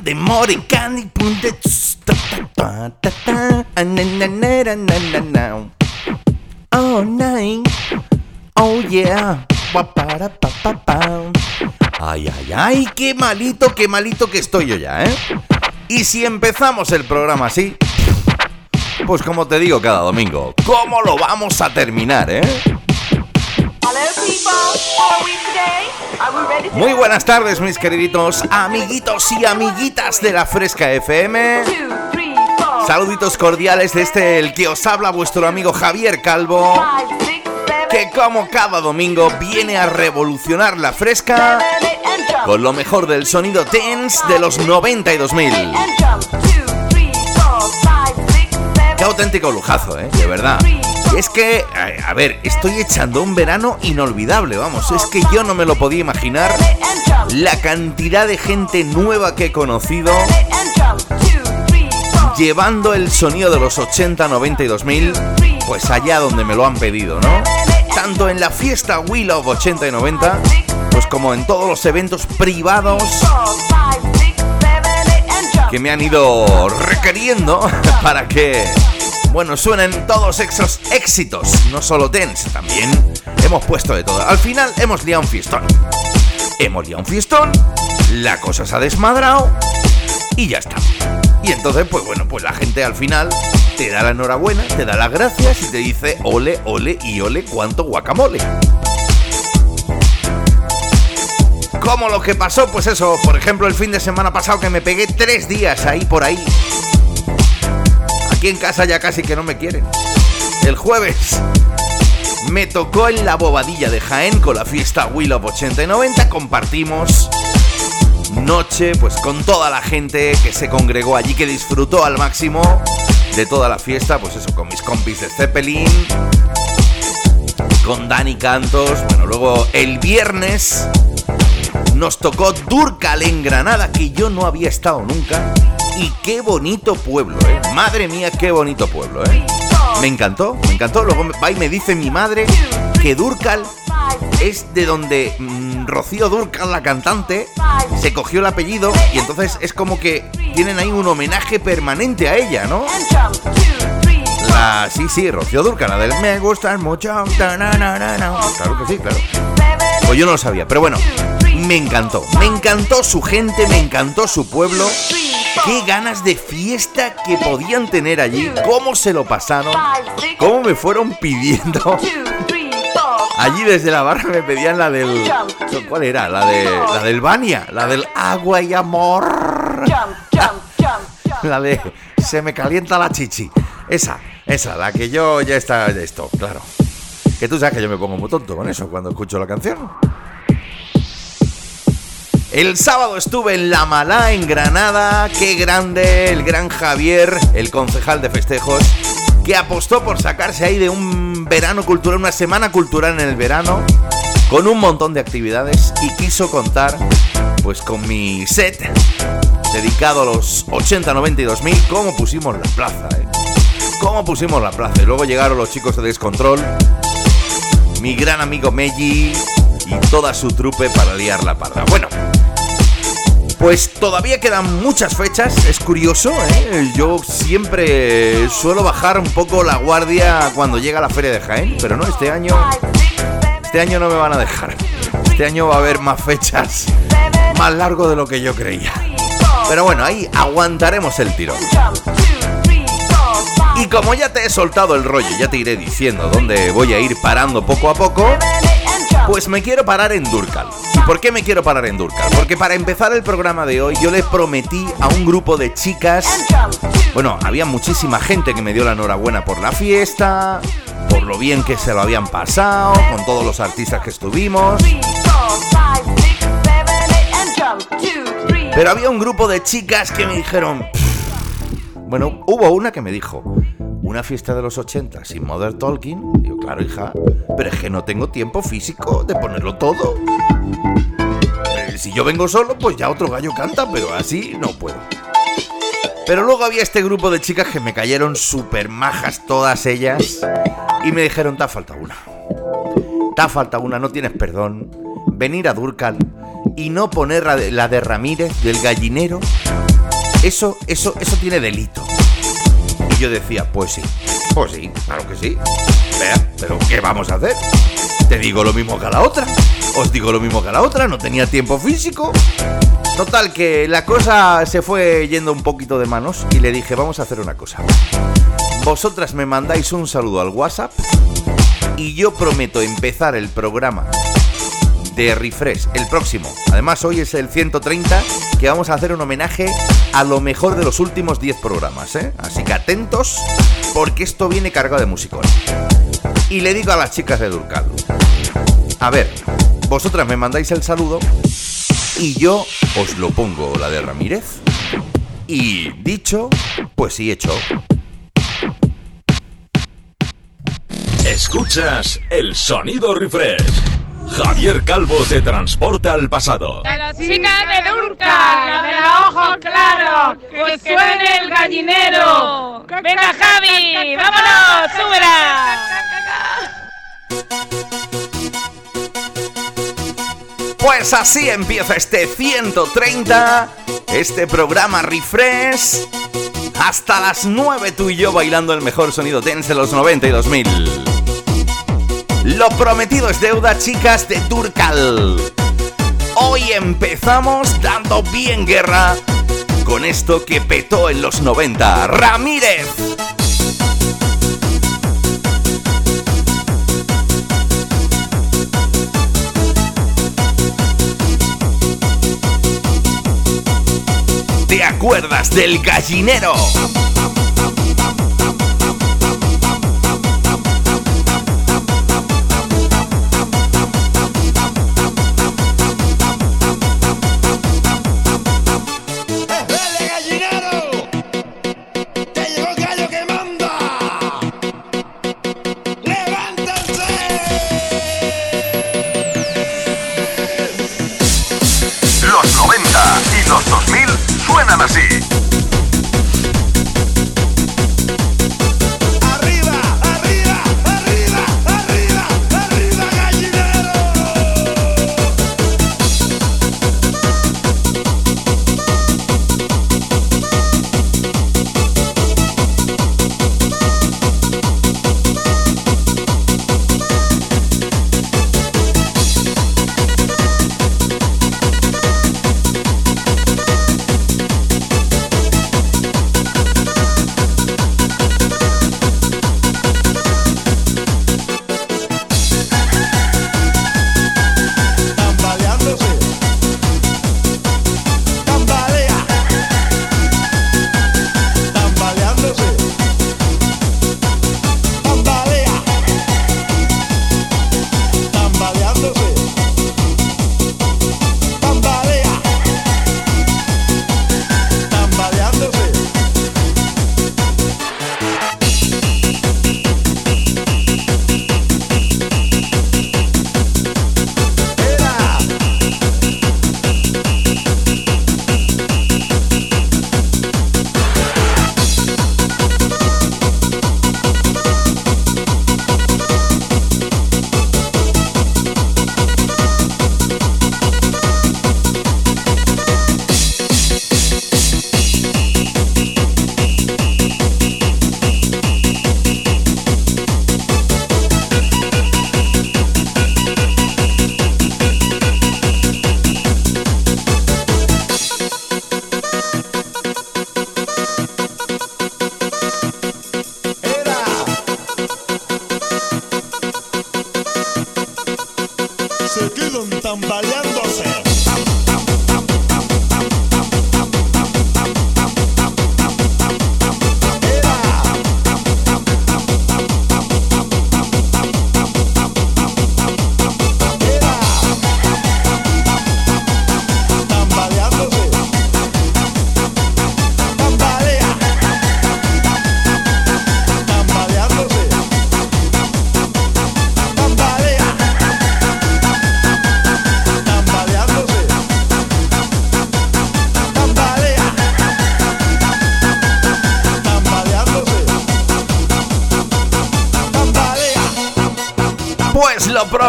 de punte na na na Oh night Oh yeah. Ay ay ay qué malito qué malito que estoy yo ya eh Y si empezamos el programa así Pues como te digo cada domingo ¿Cómo lo vamos a terminar eh? Muy buenas tardes, mis queriditos amiguitos y amiguitas de la Fresca FM. Saluditos cordiales desde el que os habla vuestro amigo Javier Calvo, que como cada domingo viene a revolucionar la Fresca con lo mejor del sonido tense de los 92.000. Qué auténtico lujazo, ¿eh? De verdad. Es que, a, ver, estoy echando un verano inolvidable, vamos. Es que yo no me lo podía imaginar la cantidad de gente nueva que he conocido llevando el sonido de los 80, 90 y 2000 pues allá donde me lo han pedido, ¿no? Tanto en la fiesta Wheel of 80 y 90 pues como en todos los eventos privados que me han ido requiriendo para que bueno, suenan todos esos éxitos, no solo dance, también hemos puesto de todo. Al final hemos liado un fiestón. Hemos liado un fiestón, la cosa se ha desmadrado y ya está. Y entonces, pues bueno, pues la gente al final te da la enhorabuena, te da las gracias y te dice ole, ole y ole cuánto guacamole. Como lo que pasó, pues eso, por ejemplo, el fin de semana pasado que me pegué tres días ahí por ahí Aquí en casa ya casi que no me quieren. El jueves me tocó en la bobadilla de Jaén con la fiesta Will of 80 y 90. Compartimos noche pues con toda la gente que se congregó allí, que disfrutó al máximo de toda la fiesta. Pues eso, con mis compis de Zeppelin, con Dani Cantos. Bueno, luego el viernes nos tocó Durcal en Granada, que yo no había estado nunca. Y qué bonito pueblo, ¿eh? Madre mía, qué bonito pueblo, ¿eh? Me encantó, me encantó. Luego va y me dice mi madre que Durcal es de donde mm, Rocío Durcal, la cantante, se cogió el apellido y entonces es como que tienen ahí un homenaje permanente a ella, ¿no? La, sí, sí, Rocío Durcal, la del me gustas mucho. Claro que sí, claro. Pues yo no lo sabía, pero bueno, me encantó. Me encantó su gente, me encantó su pueblo. Qué ganas de fiesta que podían tener allí, cómo se lo pasaron, cómo me fueron pidiendo. Allí desde la barra me pedían la del. ¿Cuál era? La de. La del Bania, la del agua y amor. La de. Se me calienta la chichi. Esa, esa, la que yo ya está esto, claro. Que tú sabes que yo me pongo muy tonto con eso cuando escucho la canción. El sábado estuve en La Malá, en Granada. Qué grande el gran Javier, el concejal de festejos, que apostó por sacarse ahí de un verano cultural, una semana cultural en el verano, con un montón de actividades y quiso contar pues con mi set dedicado a los 80, 90 y 2000, cómo pusimos la plaza, ¿eh? Cómo pusimos la plaza. Y luego llegaron los chicos de Descontrol, mi gran amigo Meji y toda su trupe para liar la parda. Bueno, pues todavía quedan muchas fechas, es curioso, ¿eh? yo siempre suelo bajar un poco la guardia cuando llega la feria de Jaén, pero no, este año, este año no me van a dejar. Este año va a haber más fechas, más largo de lo que yo creía. Pero bueno, ahí aguantaremos el tiro. Y como ya te he soltado el rollo, ya te iré diciendo dónde voy a ir parando poco a poco, pues me quiero parar en Durcal. ¿Y por qué me quiero parar en Durcal? Porque para empezar el programa de hoy yo le prometí a un grupo de chicas, bueno, había muchísima gente que me dio la enhorabuena por la fiesta, por lo bien que se lo habían pasado, con todos los artistas que estuvimos. Pero había un grupo de chicas que me dijeron... Bueno, hubo una que me dijo, una fiesta de los 80 sin Mother Talking. Digo, claro, hija, pero es que no tengo tiempo físico de ponerlo todo. Eh, si yo vengo solo, pues ya otro gallo canta, pero así no puedo. Pero luego había este grupo de chicas que me cayeron súper majas todas ellas y me dijeron, te falta una. Te falta una, no tienes perdón. Venir a Durcal y no poner la de Ramírez del gallinero, eso, eso, eso tiene delito. Yo decía, pues sí, pues sí, claro que sí. Vea, pero ¿qué vamos a hacer? Te digo lo mismo que a la otra. Os digo lo mismo que a la otra, no tenía tiempo físico. Total, que la cosa se fue yendo un poquito de manos y le dije, vamos a hacer una cosa. Vosotras me mandáis un saludo al WhatsApp y yo prometo empezar el programa de Refresh, el próximo. Además, hoy es el 130, que vamos a hacer un homenaje a lo mejor de los últimos 10 programas, ¿eh? Así que atentos, porque esto viene cargado de musicón. Y le digo a las chicas de Durcal, a ver, vosotras me mandáis el saludo y yo os lo pongo la de Ramírez. Y dicho, pues sí hecho. Escuchas el sonido refresh. Javier Calvo te transporta al pasado. La chica de Durca, la de la ojo claro, que suene el gallinero. Venga Javi, vámonos, súbela. Pues así empieza este 130, este programa Refresh. Hasta las 9 tú y yo bailando el mejor sonido dance de los 90 y 2000. Lo prometido es deuda, chicas de Turcal. Hoy empezamos dando bien guerra con esto que petó en los 90. Ramírez. ¿Te acuerdas del gallinero? See.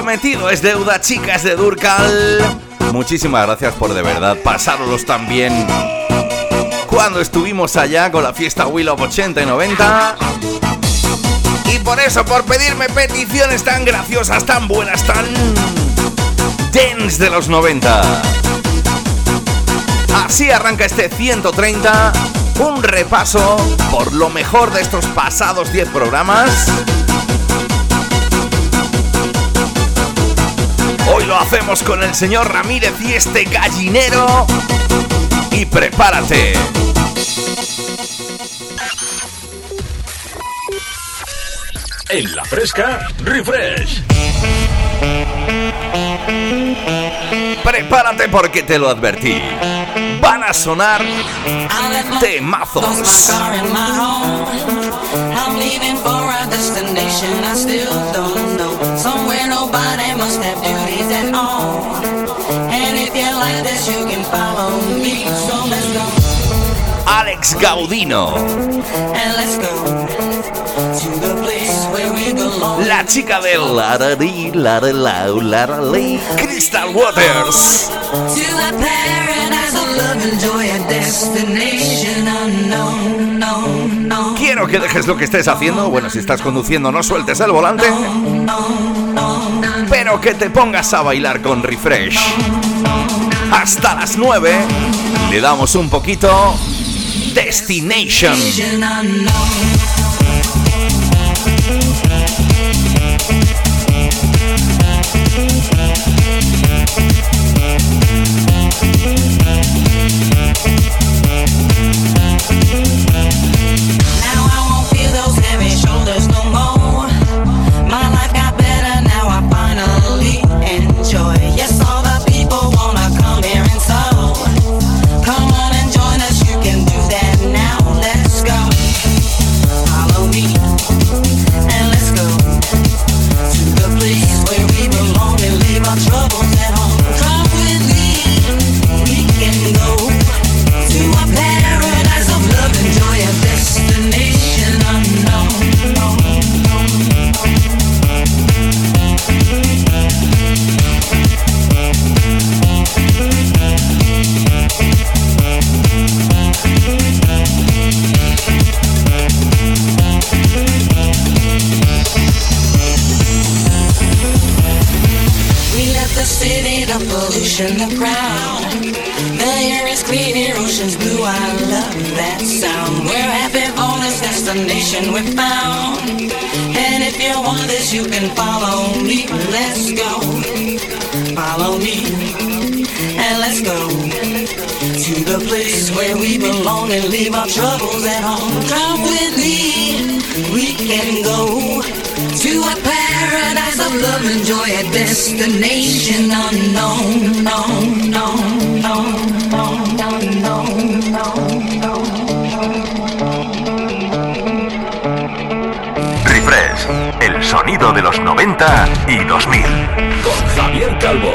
Prometido es deuda, chicas de Durcal. Muchísimas gracias por de verdad pasároslos tan bien cuando estuvimos allá con la fiesta Will of 80 y 90. Y por eso, por pedirme peticiones tan graciosas, tan buenas, tan dance de los 90. Así arranca este 130, un repaso por lo mejor de estos pasados 10 programas. Lo hacemos con el señor Ramírez y este gallinero. Y prepárate. En la fresca, refresh. Prepárate porque te lo advertí. Van a sonar temazos. I'm leaving for a destination I still don't know. Somewhere nobody must have duties at all. And if you like this, you can follow me. So let's go. Alex Gaudino. And let's go to the place where we belong. La chica del larari, laralau, laralei, Crystal Waters. To a paradise of love and joy, a destination unknown, no, no. Quiero que dejes lo que estés haciendo. Bueno, si estás conduciendo, no sueltes el volante. Pero que te pongas a bailar con refresh. Hasta las 9 le damos un poquito Destination. You can follow me. Let's go. Follow me. And let's go to the place where we belong and leave our troubles at home. Come with me. We can go to a paradise of love and joy, a destination unknown, no, no, no, no, no, no, el sonido de los 90 y 2000. Con Javier Calvo.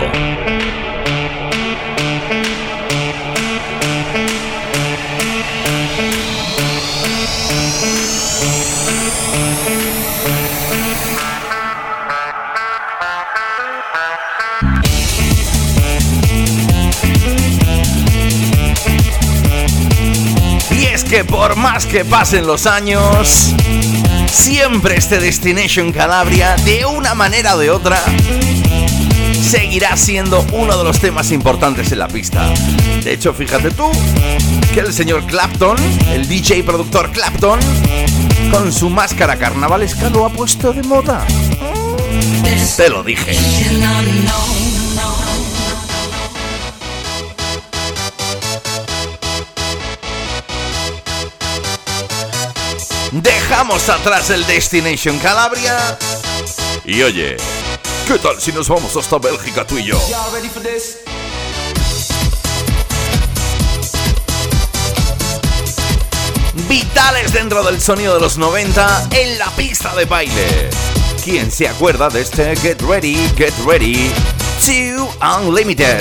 Y es que por más que pasen los años, siempre este Destination Calabria, de una manera o de otra, seguirá siendo uno de los temas importantes en la pista. De hecho, fíjate tú que el señor Clapton, el DJ productor Clapton, con su máscara carnavalesca lo ha puesto de moda. Te lo dije. Dejamos atrás el Destination Calabria. Y oye, ¿qué tal si nos vamos hasta Bélgica tú y yo? Vitales dentro del sonido de los 90 en la pista de baile. ¿Quién se acuerda de este Get Ready, Get Ready to Unlimited?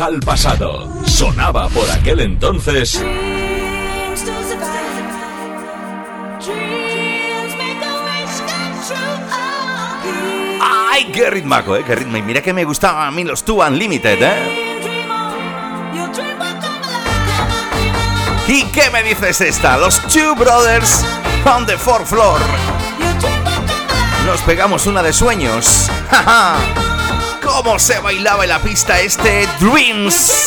Al pasado. Sonaba por aquel entonces. ¡Ay, qué ritmaco, eh! ¡Qué ritmo! Y mira que me gustaban a mí los Two Unlimited, ¿eh? ¿Y qué me dices esta? Los Two Brothers on the Fourth Floor. Nos pegamos una de sueños. ¡Ja, cómo se bailaba en la pista este Dreams!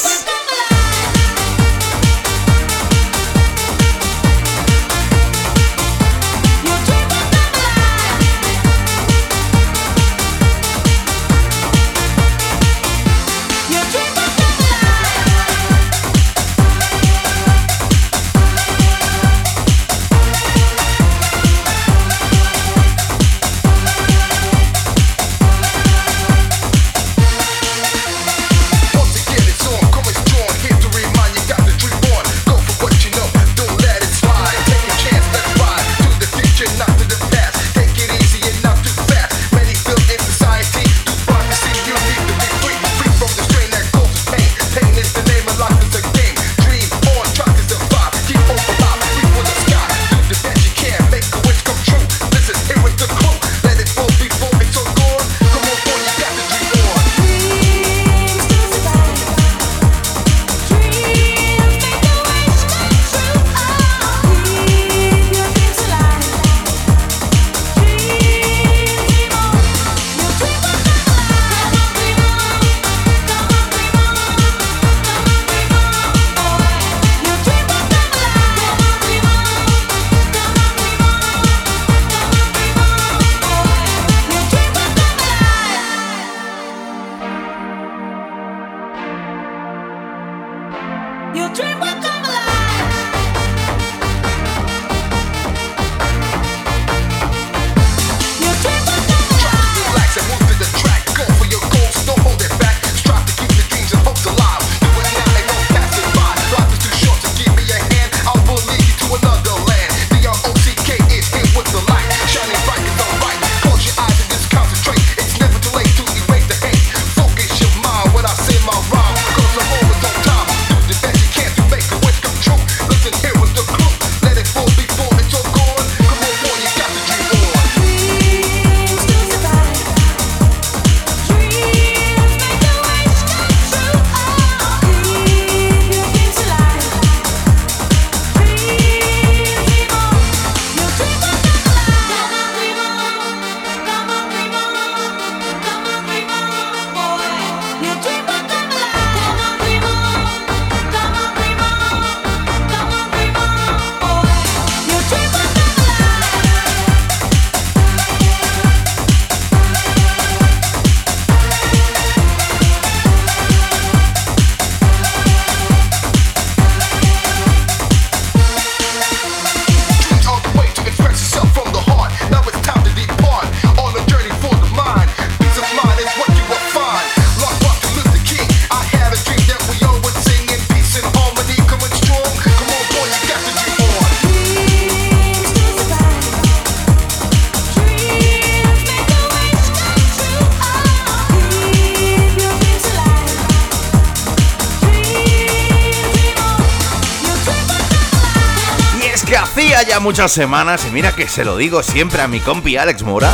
Muchas semanas, y mira que se lo digo siempre a mi compi Alex Mora,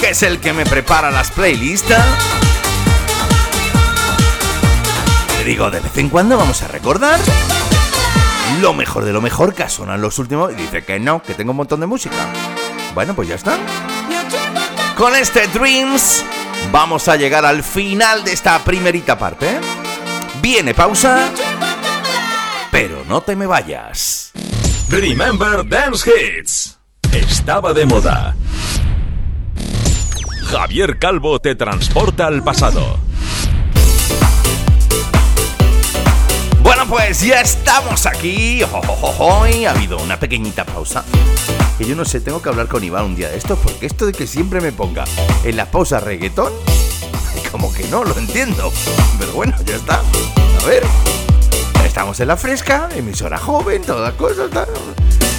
que es el que me prepara las playlists. Le digo, de vez en cuando vamos a recordar lo mejor de lo mejor que en los últimos. Y dice que no, que tengo un montón de música. Bueno, pues ya está. Con este Dreams vamos a llegar al final de esta primerita parte. Viene pausa, pero no te me vayas. Remember Dance Hits. Estaba de moda. Javier Calvo te transporta al pasado. Bueno, pues ya estamos aquí. Hoy ha habido una pequeñita pausa. Que yo no sé, tengo que hablar con Iván un día de esto, porque esto de que siempre me ponga en la pausa reggaetón, como que no lo entiendo. Pero bueno, ya está. A ver. Estamos en la fresca, emisora joven, todas cosas. Tal.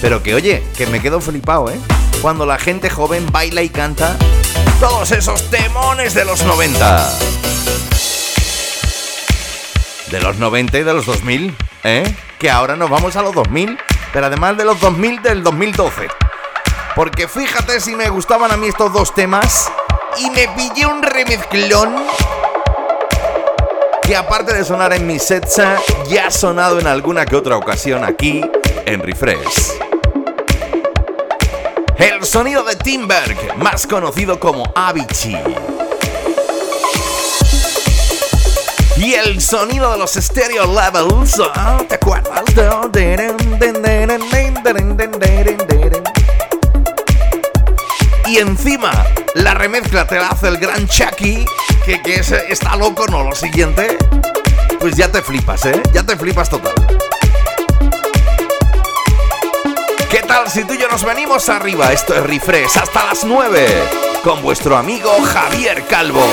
Pero que oye, que me quedo flipado, ¿eh? Cuando la gente joven baila y canta todos esos temones de los 90 de los 90 y de los 2000, ¿eh? Que ahora nos vamos a los 2000, pero además de los 2000 del 2012. Porque fíjate si me gustaban a mí estos dos temas y me pillé un remezclón que aparte de sonar en mi sets, ya ha sonado en alguna que otra ocasión aquí en Refresh. El sonido de Timberg, más conocido como Avicii. Y el sonido de los stereo levels. ¿ah? ¿Te acuerdas? Y encima, la remezcla te la hace el gran Chucky, que, es- está loco, ¿no? Lo siguiente, pues ya te flipas, ¿eh? Ya te flipas total. ¿Qué tal si tú y yo nos venimos arriba? Esto es Refresh hasta las 9 con vuestro amigo Javier Calvo.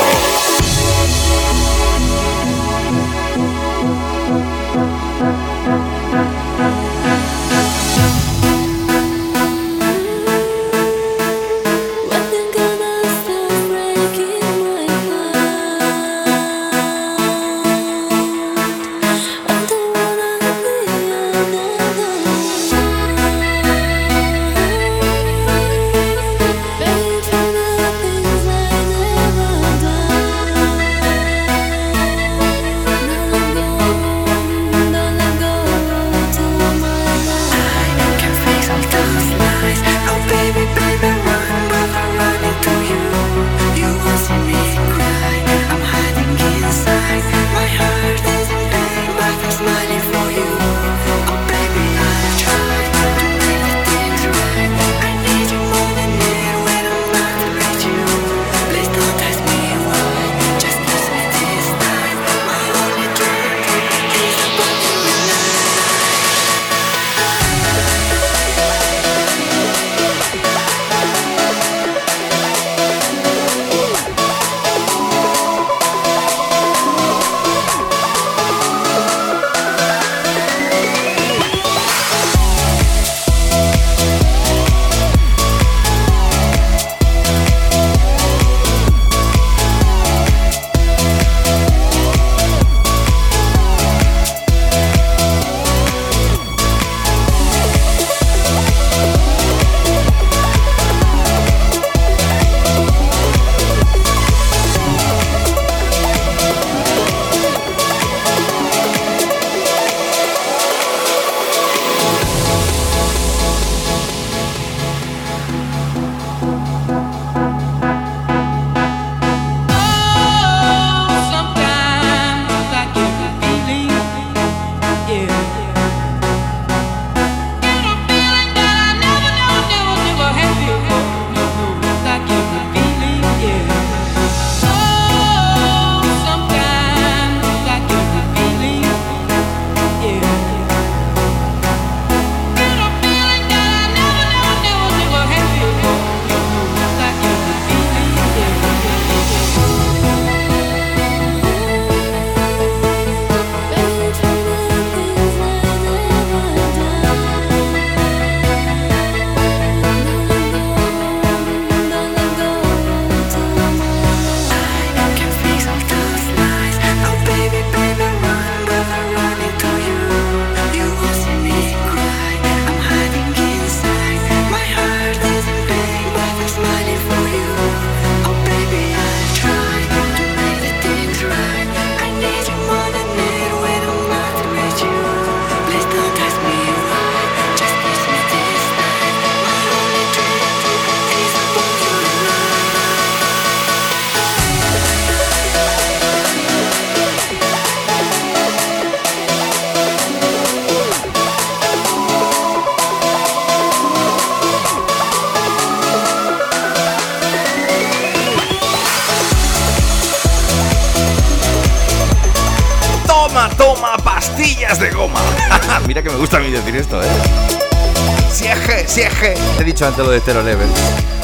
Antes lo de Zero Level.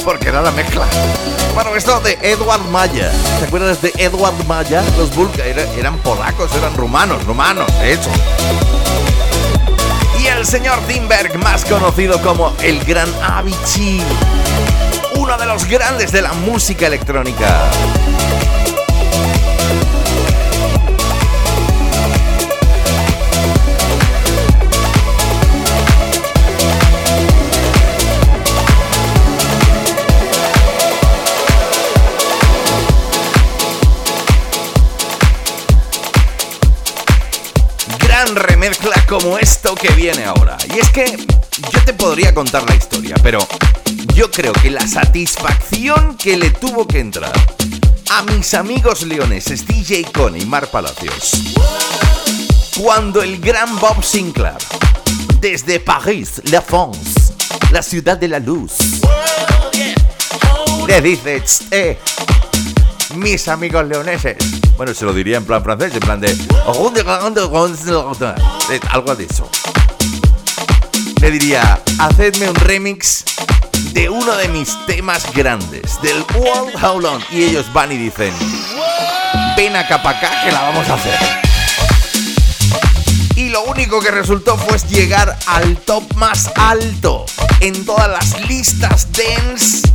Porque era la mezcla. Bueno, esto de Edward Maya. ¿Te acuerdas de Edward Maya? Los Bulka eran polacos, eran rumanos, rumanos, de hecho. Y el señor Timberg, más conocido como el Gran Avicii. Uno de los grandes de la música electrónica. Remezcla como esto que viene ahora. Y es que yo te podría contar la historia, pero yo creo que la satisfacción que le tuvo que entrar a mis amigos leoneses DJ Con y Mar Palacios cuando el gran Bob Sinclair desde París, La France, la ciudad de la luz, le dice, eh, mis amigos leoneses, bueno, se lo diría en plan francés, en plan de. Algo de eso. Le diría: Hacedme un remix de uno de mis temas grandes, del World How Long. Y ellos van y dicen: Ven acá para acá que la vamos a hacer. Y lo único que resultó fue llegar al top más alto en todas las listas dance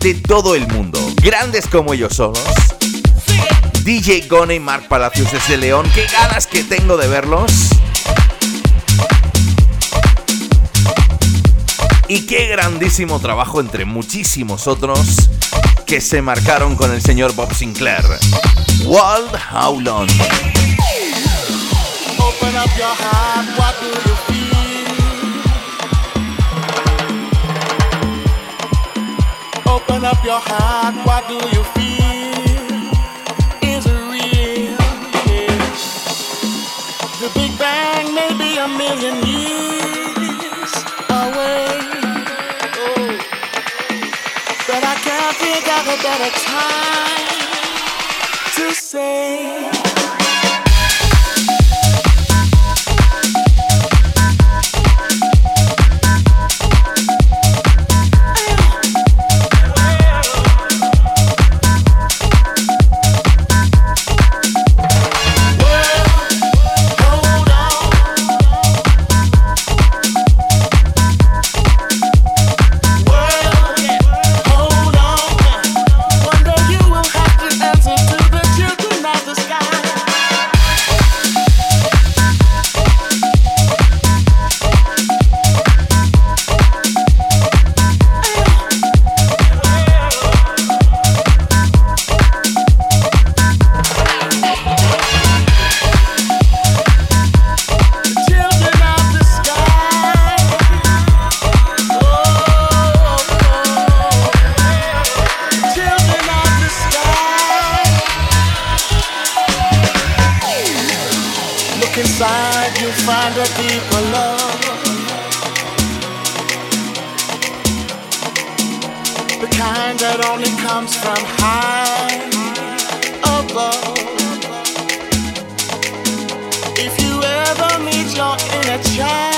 de todo el mundo. Grandes como ellos solos DJ Gone y Mark Palacios desde León. Qué ganas que tengo de verlos. Y qué grandísimo trabajo entre muchísimos otros que se marcaron con el señor Bob Sinclair. World How Long. Open up your heart, heart, what do you feel? life you find a deeper love. The kind that only comes from high above. If you ever meet your inner child.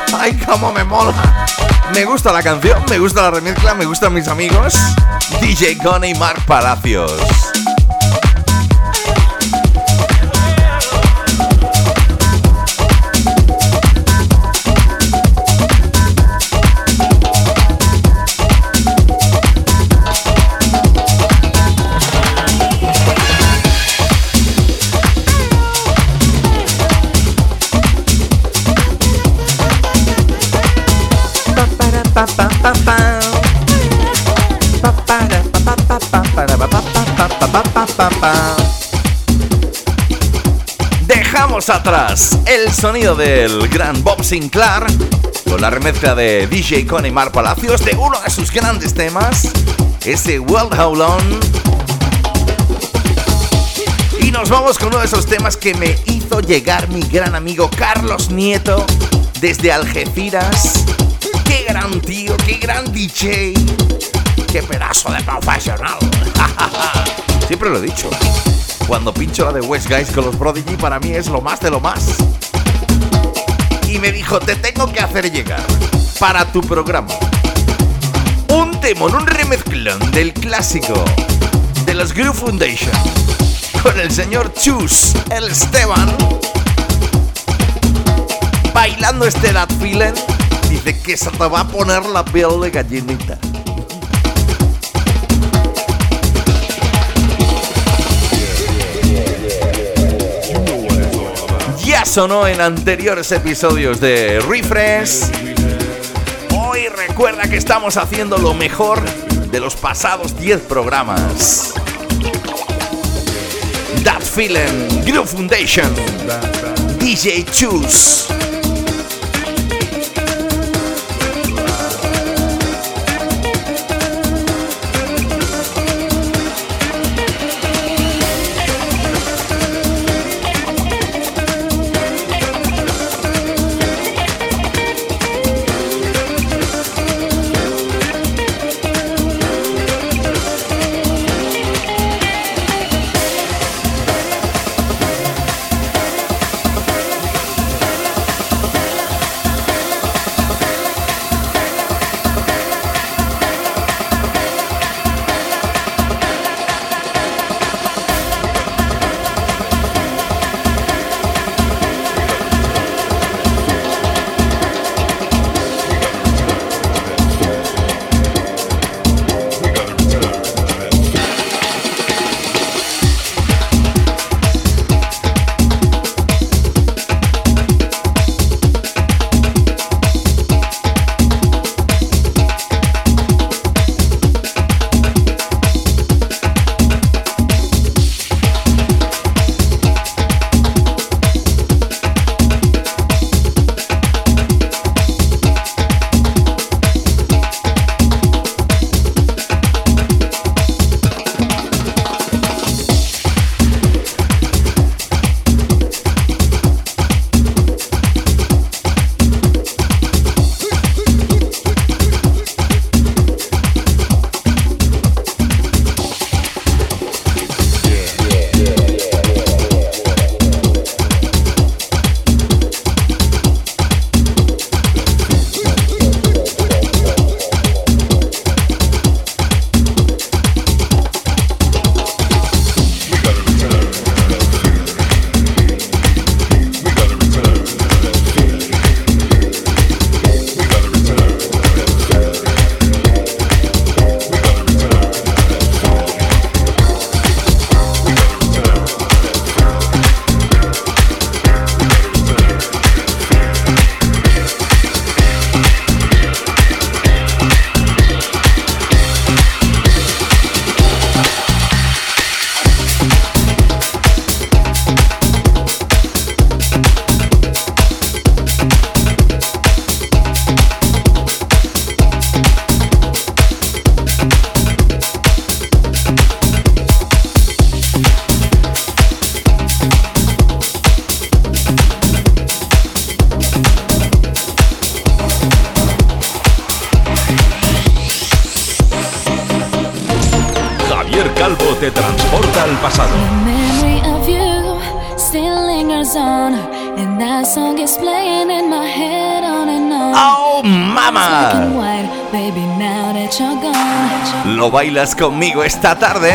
¡Ay, cómo me mola! Me gusta la canción, me gusta la remezcla, me gustan mis amigos. DJ Gone y Mark Palacios. Dejamos atrás el sonido del gran Bob Sinclair con la remezcla de DJ Connie Mar Palacios de uno de sus grandes temas, ese World How Long. Y nos vamos con uno de esos temas que me hizo llegar mi gran amigo Carlos Nieto desde Algeciras. Qué gran tío, qué gran DJ, qué pedazo de profesional. Siempre lo he dicho. Cuando pincho la de West Guys con los Prodigy, para mí es lo más de lo más. Y me dijo, te tengo que hacer llegar para tu programa un temón, un remezclón del clásico de los Groove Foundation con el señor Chus, el Esteban, bailando este That Feeling. Dice que se te va a poner la piel de gallinita. Sonó en anteriores episodios de Refresh. Hoy recuerda que estamos haciendo lo mejor de los pasados 10 programas. That Feeling, Groove Foundation, DJ Choose. Bailas conmigo esta tarde.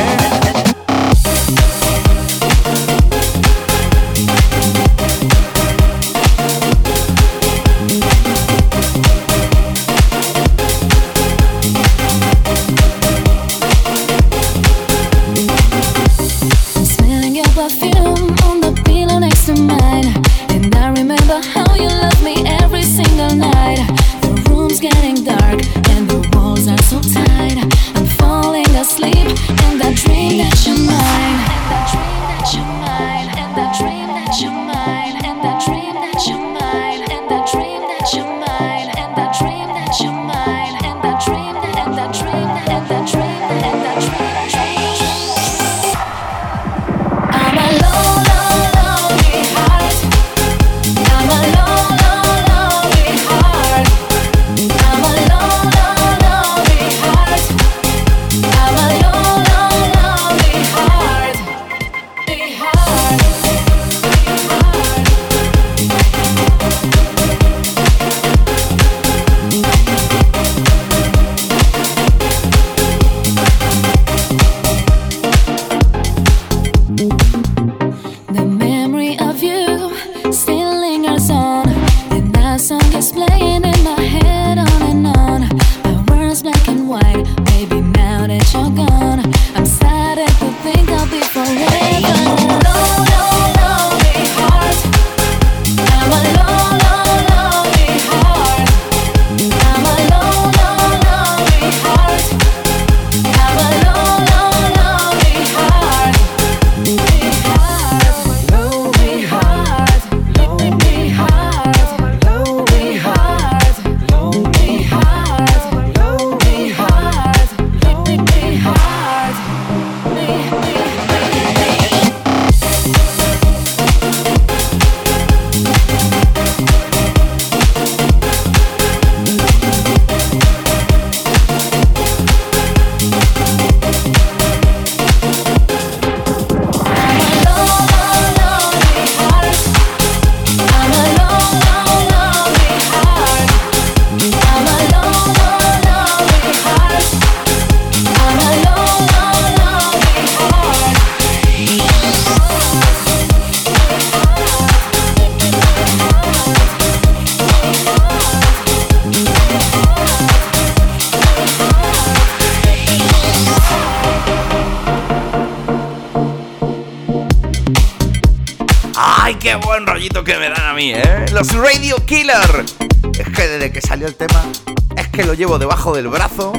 Debajo del brazo,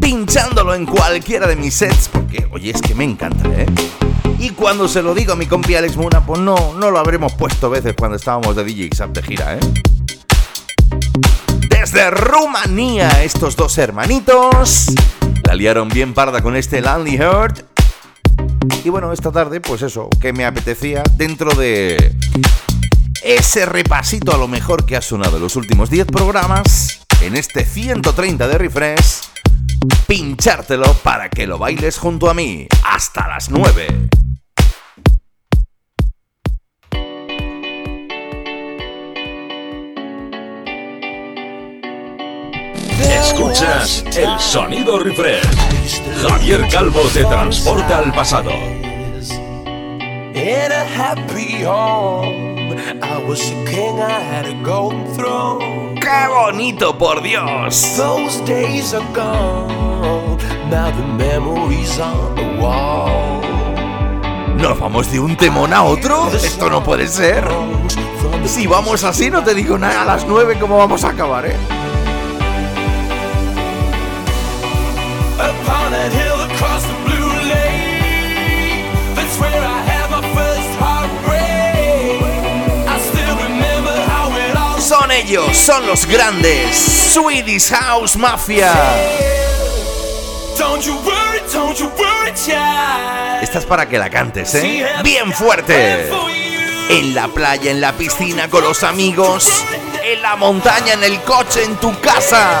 pinchándolo en cualquiera de mis sets, porque, oye, es que me encanta, ¿eh? Y cuando se lo digo a mi compi Alex Muna, pues no, no lo habremos puesto veces cuando estábamos de DJ Xap de gira, ¿eh? Desde Rumanía, estos dos hermanitos la liaron bien parda con este Lonely Heart y bueno, esta tarde, pues eso, que me apetecía dentro de ese repasito a lo mejor que ha sonado en los últimos 10 programas, en este 130 de refresh, pinchártelo para que lo bailes junto a mí hasta las 9. Escuchas el sonido refresh. Javier Calvo te transporta al pasado. In a happy home, I was a king, I had a golden throne. ¡Qué bonito, por Dios! Those days are gone, now the memories on the wall. ¿Nos vamos de un temón a otro? Esto no puede ser. Si vamos así, no te digo nada a las 9 cómo vamos a acabar, ¿eh? Upon Son ellos, son los grandes Swedish House Mafia. Don't you worry, don't you worry, child. Esta es para que la cantes, ¿eh? Bien fuerte. En la playa, en la piscina, con los amigos. En la montaña, en el coche, en tu casa.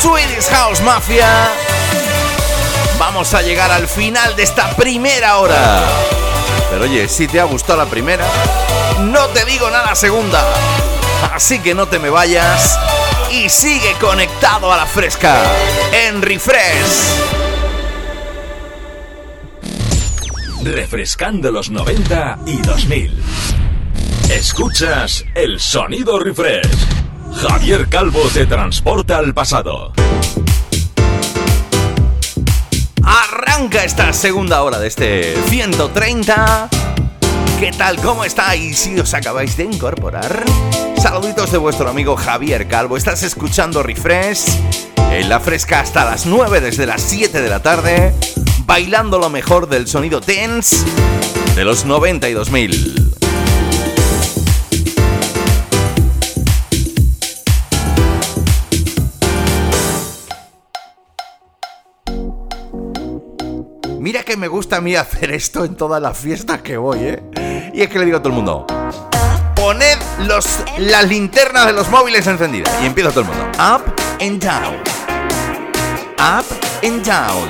Swedish House Mafia vamos a llegar al final de esta primera hora. Pero oye, si te ha gustado la primera, no te digo nada segunda. Así que no te me vayas y sigue conectado a la fresca en Refresh. Refrescando los 90 y 2000. Escuchas el sonido refresh. Javier Calvo te transporta al pasado. Arranca esta segunda hora de este 130. ¿Qué tal? ¿Cómo estáis? Si os acabáis de incorporar, saluditos de vuestro amigo Javier Calvo. Estás escuchando Refresh en la fresca hasta las 9 desde las 7 de la tarde, bailando lo mejor del sonido tense de los 90 Mira que me gusta a mí hacer esto en todas las fiestas que voy, ¿eh? Y es que le digo a todo el mundo, poned los, las linternas de los móviles encendidas. Y empieza todo el mundo. Up and down. Up and down.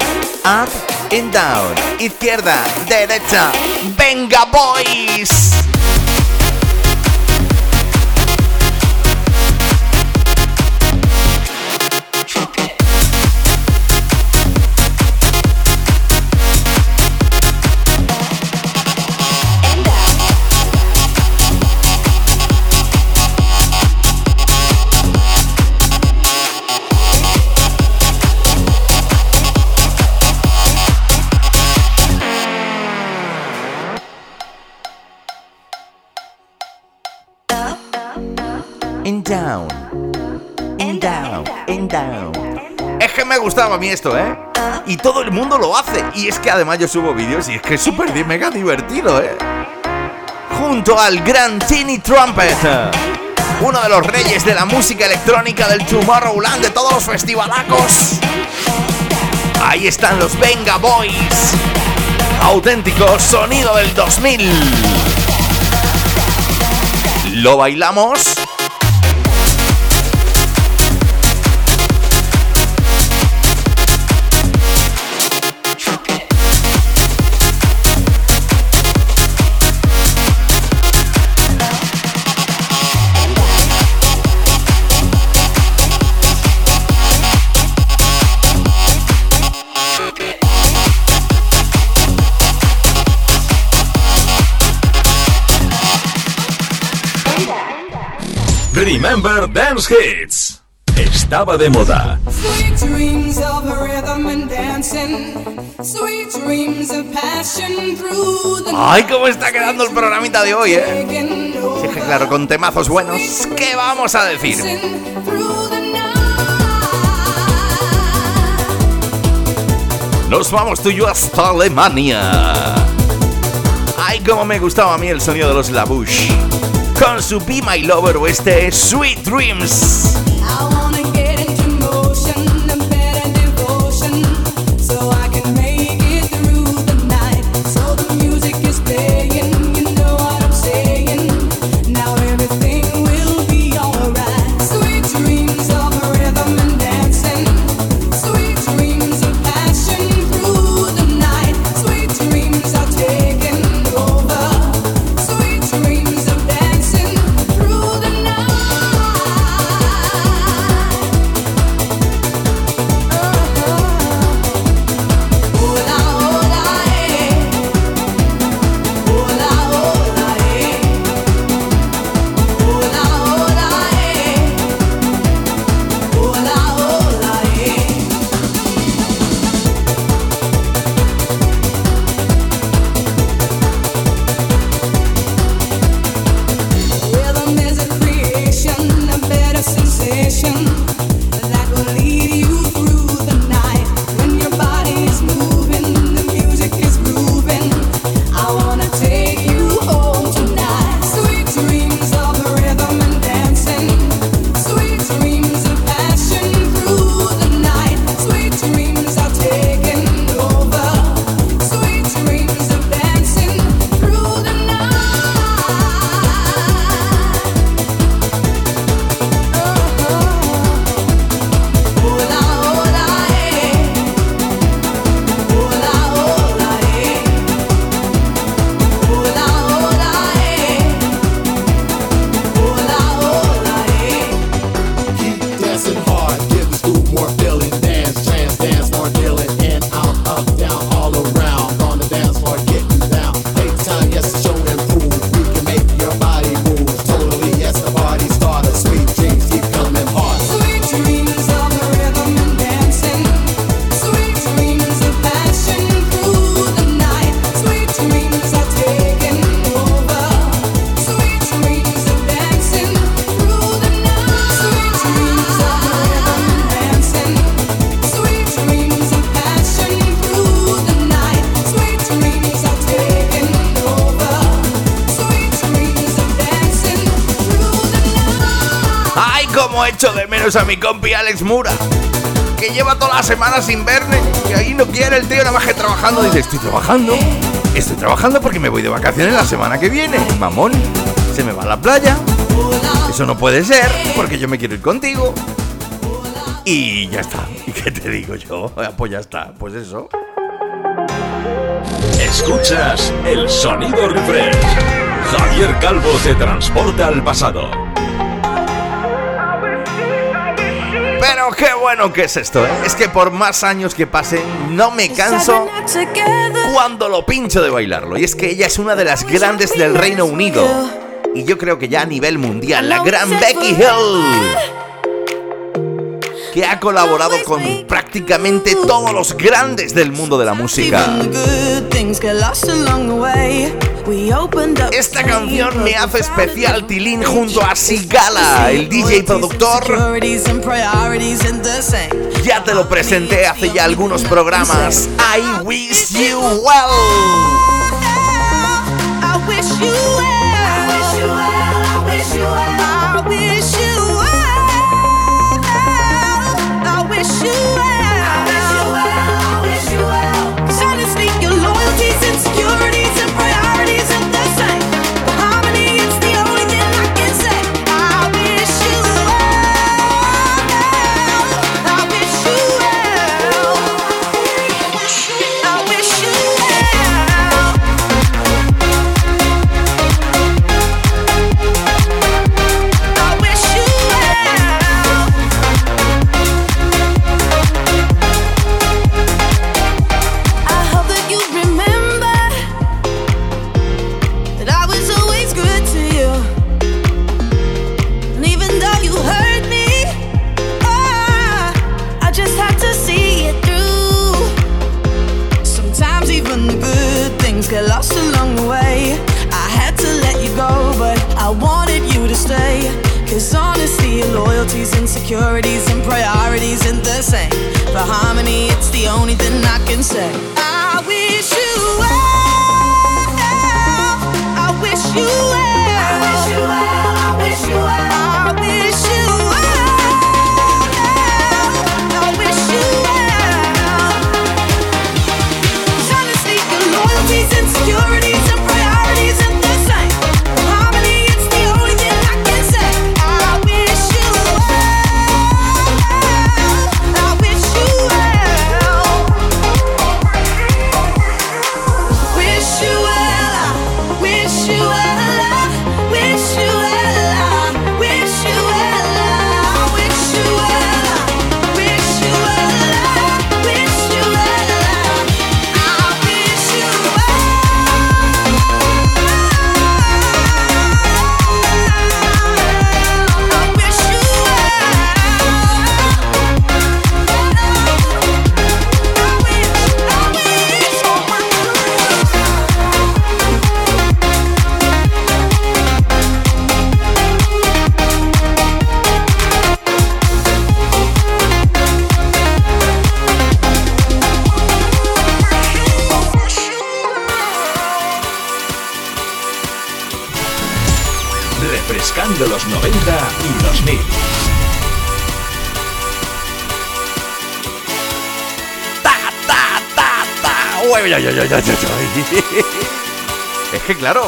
Up and down. Izquierda, derecha. Venga, boys. Es que me gustaba a mí esto, ¿eh? Y todo el mundo lo hace. Y es que además yo subo vídeos y es que es súper mega divertido, ¿eh? Junto al gran Tiny Trumpet. Uno de los reyes de la música electrónica del Tomorrowland de todos los festivalacos. Ahí están los Venga Boys. Auténtico sonido del 2000. Lo bailamos. Remember Dance Hits. Estaba de moda. Sweet dreams of rhythm and dancing. Sweet dreams of passion through the Ay, cómo está quedando el programita de hoy, ¿eh? Sí, que claro, con temazos buenos, ¿qué vamos a decir? Nos vamos tú y yo hasta Alemania. Ay, cómo me gustaba a mí el sonido de los Labush. Con su Be My Lover o este Sweet Dreams. Estoy trabajando. Estoy trabajando porque me voy de vacaciones la semana que viene. Mamón, se me va a la playa. Eso no puede ser, porque yo me quiero ir contigo. Y ya está. ¿Y qué te digo yo? Pues ya está. Pues eso. Escuchas el sonido refresh. Javier Calvo te transporta al pasado. Qué bueno que es esto, ¿eh? Es que por más años que pasen, no me canso cuando lo pincho de bailarlo. Y es que ella es una de las grandes del Reino Unido. Y yo creo que ya a nivel mundial, la gran Becky Hill. Que ha colaborado con prácticamente todos los grandes del mundo de la música. Esta canción me hace especial Tilín junto a Sigala, el DJ productor. Ya te lo presenté hace ya algunos programas. I wish you well.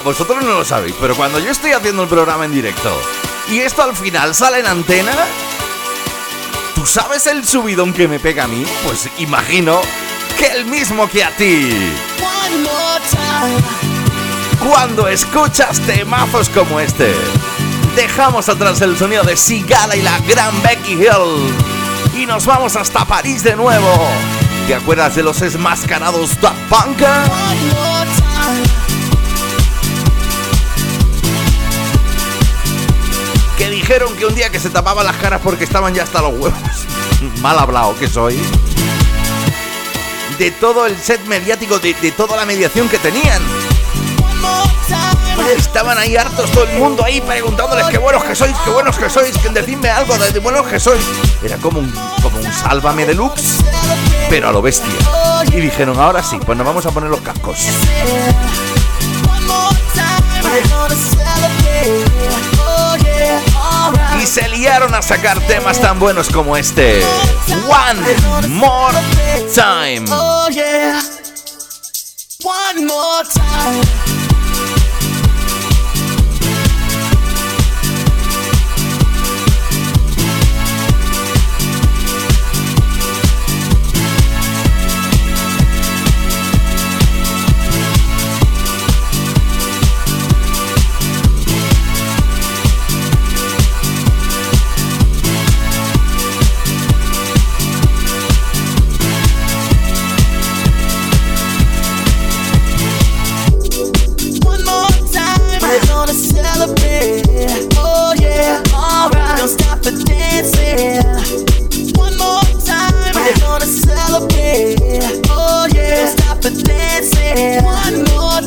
Vosotros no lo sabéis, pero cuando yo estoy haciendo el programa en directo y esto al final sale en antena, ¿tú sabes el subidón que me pega a mí? Pues imagino que el mismo que a ti. Cuando escuchas temazos como este, dejamos atrás el sonido de Sigala y la gran Becky Hill y nos vamos hasta París de nuevo. ¿Te acuerdas de los enmascarados Daft Punk? Dijeron que un día que se tapaban las caras porque estaban ya hasta los huevos. Mal hablado que soy. De todo el set mediático, de, de toda la mediación que tenían. Estaban ahí hartos todo el mundo ahí preguntándoles qué buenos que sois, qué buenos que sois, que decidme algo de, de buenos que sois. Era como un, como un sálvame deluxe, pero a lo bestia. Y dijeron, ahora sí, pues nos vamos a poner los cascos. Y se liaron a sacar temas tan buenos como este. One More Time. Oh yeah. One more time.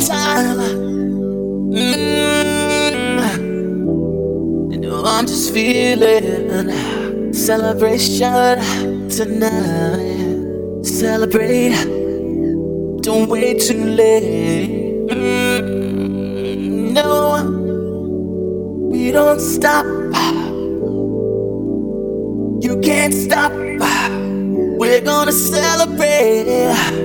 Time. Mm. You know I'm just feeling celebration tonight. Celebrate. Don't wait too late. Mm, no, we don't stop. You can't stop. We're gonna celebrate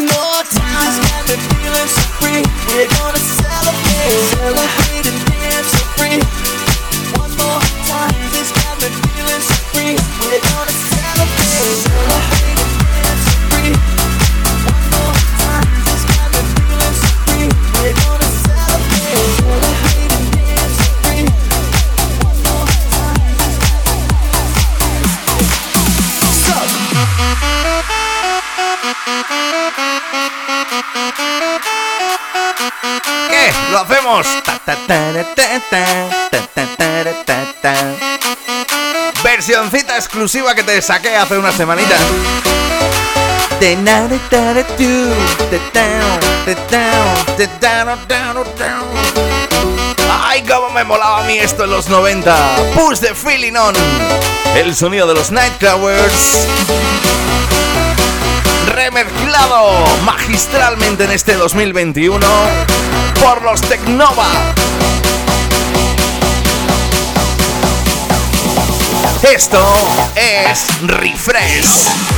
more time. Got me feeling so free. We're gonna celebrate, celebrate ta, ta. Versioncita exclusiva que te saqué hace unas semanitas. Ay, cómo me molaba a mí esto en los 90. Push the feeling on. El sonido de los Nightcrawlers. Remezclado magistralmente en este 2021 por los Tecnova. Esto es Refresh.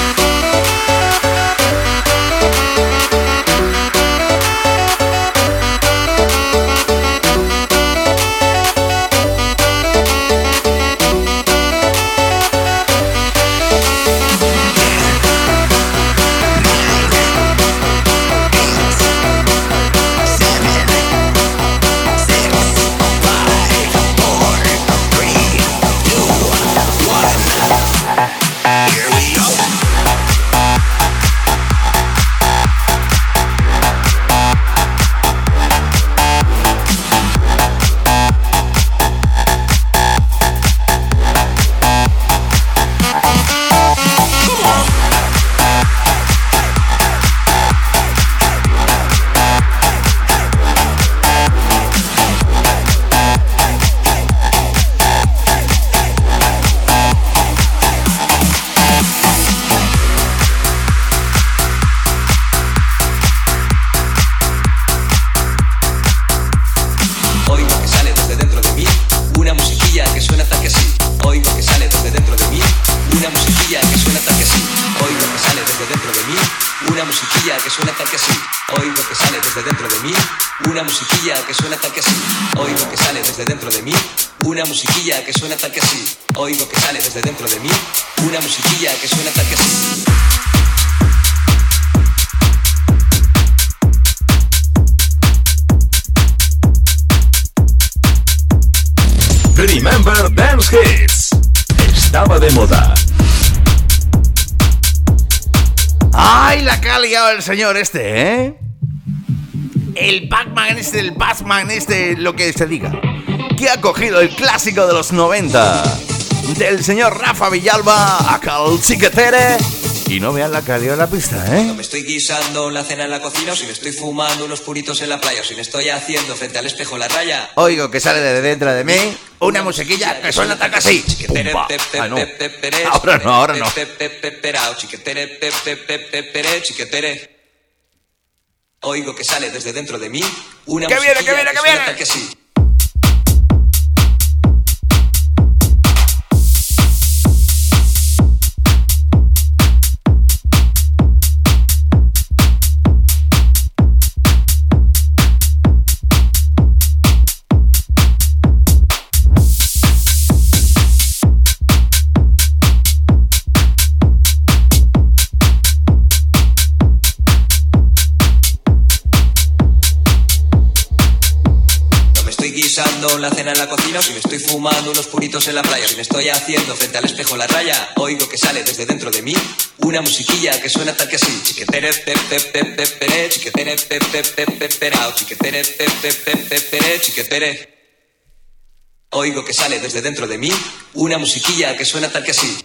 señor este, eh! El Pac-Man este, el Batman este, lo que se diga. Que ha cogido el clásico de los 90 del señor Rafa Villalba, Acal Chiquetere. Y no vean la ha liado la pista, ¿eh? Me estoy guisando la cena en la cocina, o si me estoy fumando unos puritos en la playa, o si me estoy haciendo frente al espejo la raya. Oigo que sale de dentro de mí una musiquilla que suena tan así. Pumba. Ah, no. Ahora no, ahora no. Oigo que sale desde dentro de mí una ¡Que viene, que viene, que viene! que sí. Guisando la cena en la cocina, o si me estoy fumando unos puritos en la playa, o si me estoy haciendo frente al espejo la raya, oigo que sale desde dentro de mí una musiquilla que suena tal que así. Chiquetere, pe, pe, pe, pe, pere, chiquetere, pe, pe, pe, pe, perao, chiquetere, pe, pe, pe, pe, pere, chiquetere. Oigo que sale desde dentro de mí una musiquilla que suena tal que así.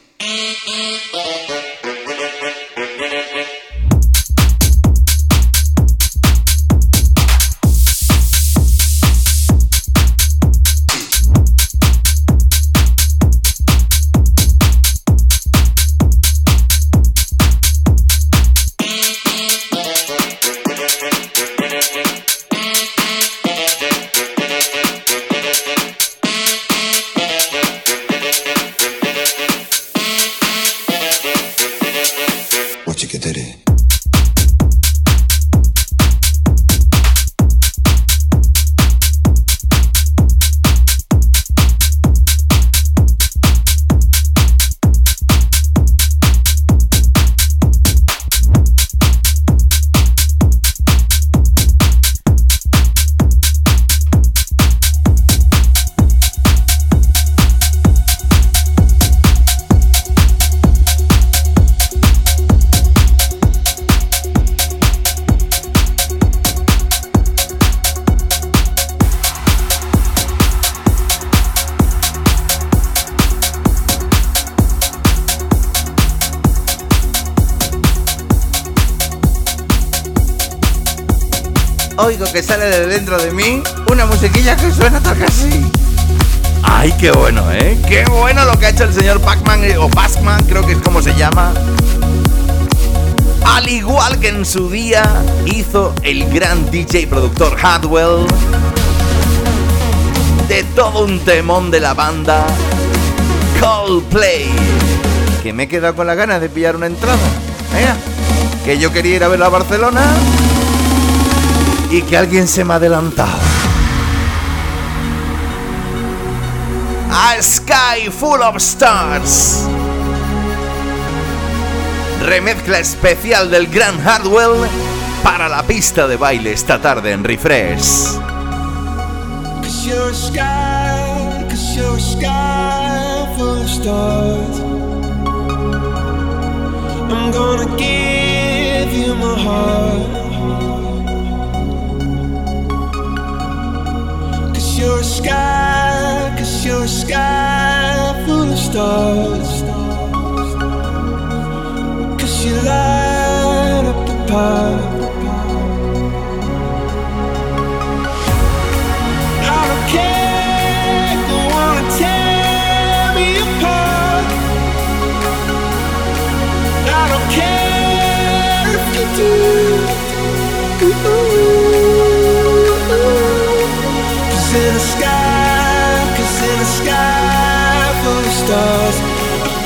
DJ productor Hadwell de todo un temón de la banda Coldplay. Que me he quedado con las ganas de pillar una entrada. Venga, que yo quería ir a verlo a Barcelona y que alguien se me ha adelantado. A Sky Full of Stars. Remezcla especial del gran Hardwell para la pista de baile esta tarde en Refresh. Sky, cause sky full of stars. Cause you're a sky, cause you're a sky full of stars. Cause you the.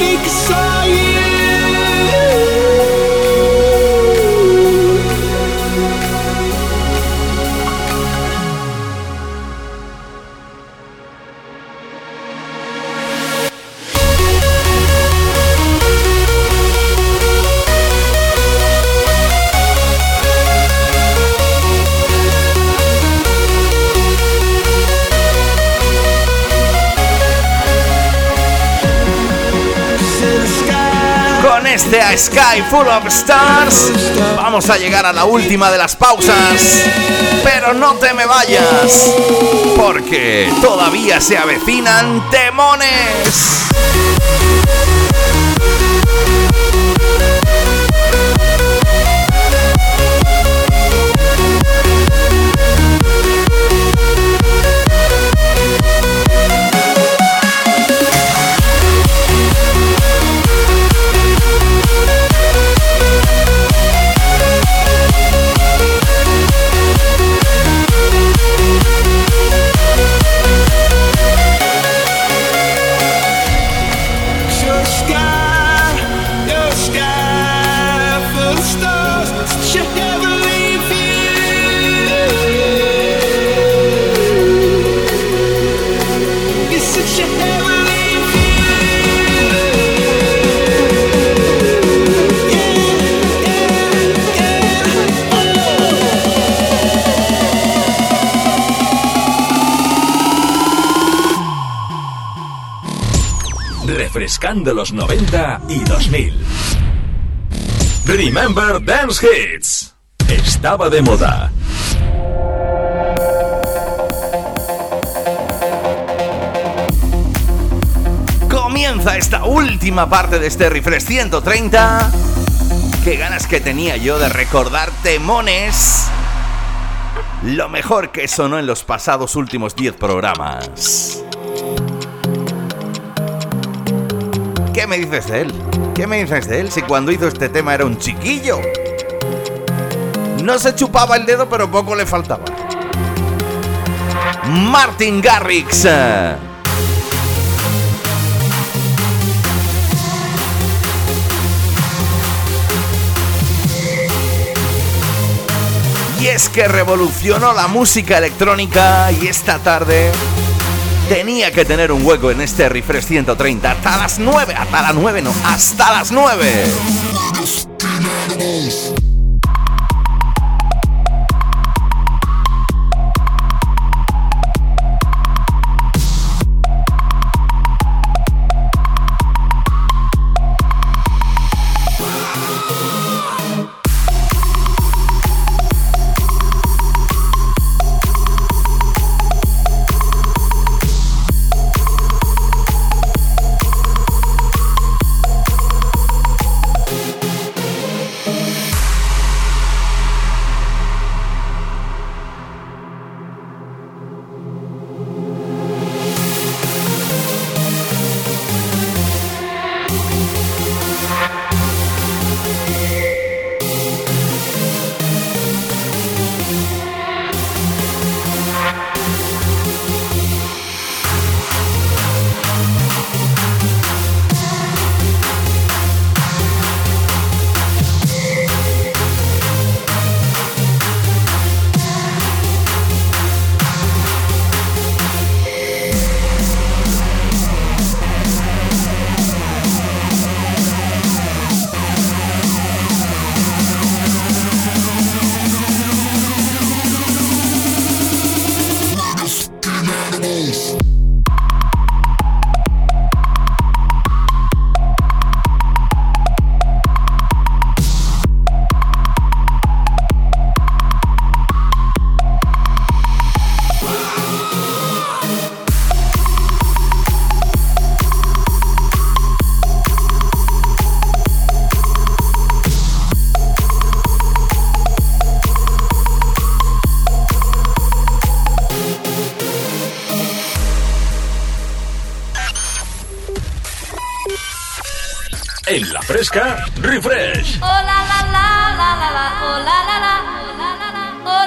I think este A Sky Full of Stars vamos a llegar a la última de las pausas. Pero no te me vayas, porque todavía se avecinan temones. Refrescando los 90 y 2000. Remember Dance Hits. Estaba de moda. Comienza esta última parte de este refresh 130. Qué ganas que tenía yo de recordar temones. Lo mejor que sonó en los pasados últimos 10 programas. ¿Qué me dices de él? ¿Qué me dices de él si cuando hizo este tema era un chiquillo? No se chupaba el dedo, pero poco le faltaba. Martin Garrix. Y es que revolucionó la música electrónica y esta tarde tenía que tener un hueco en este refresh 130 hasta las 9, hasta las 9 no, hasta las 9.